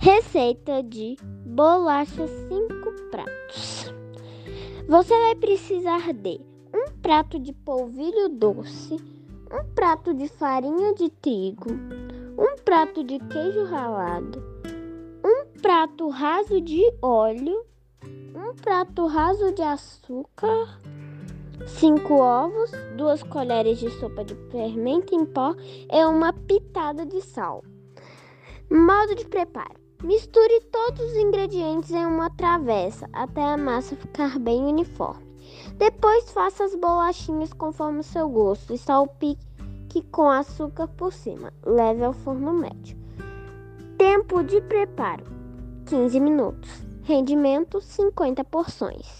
receita de bolacha 5 pratos. Você vai precisar de um prato de polvilho doce, um prato de farinha de trigo, um prato de queijo ralado, um prato raso de óleo, um prato raso de açúcar, cinco ovos, duas colheres de sopa de fermento em pó e uma pitada de sal. Modo de preparo: misture todos os ingredientes em uma travessa até a massa ficar bem uniforme. Depois faça as bolachinhas conforme o seu gosto e salpique com açúcar por cima. Leve ao forno médio. Tempo de preparo: 15 minutos. Rendimento: 50 porções.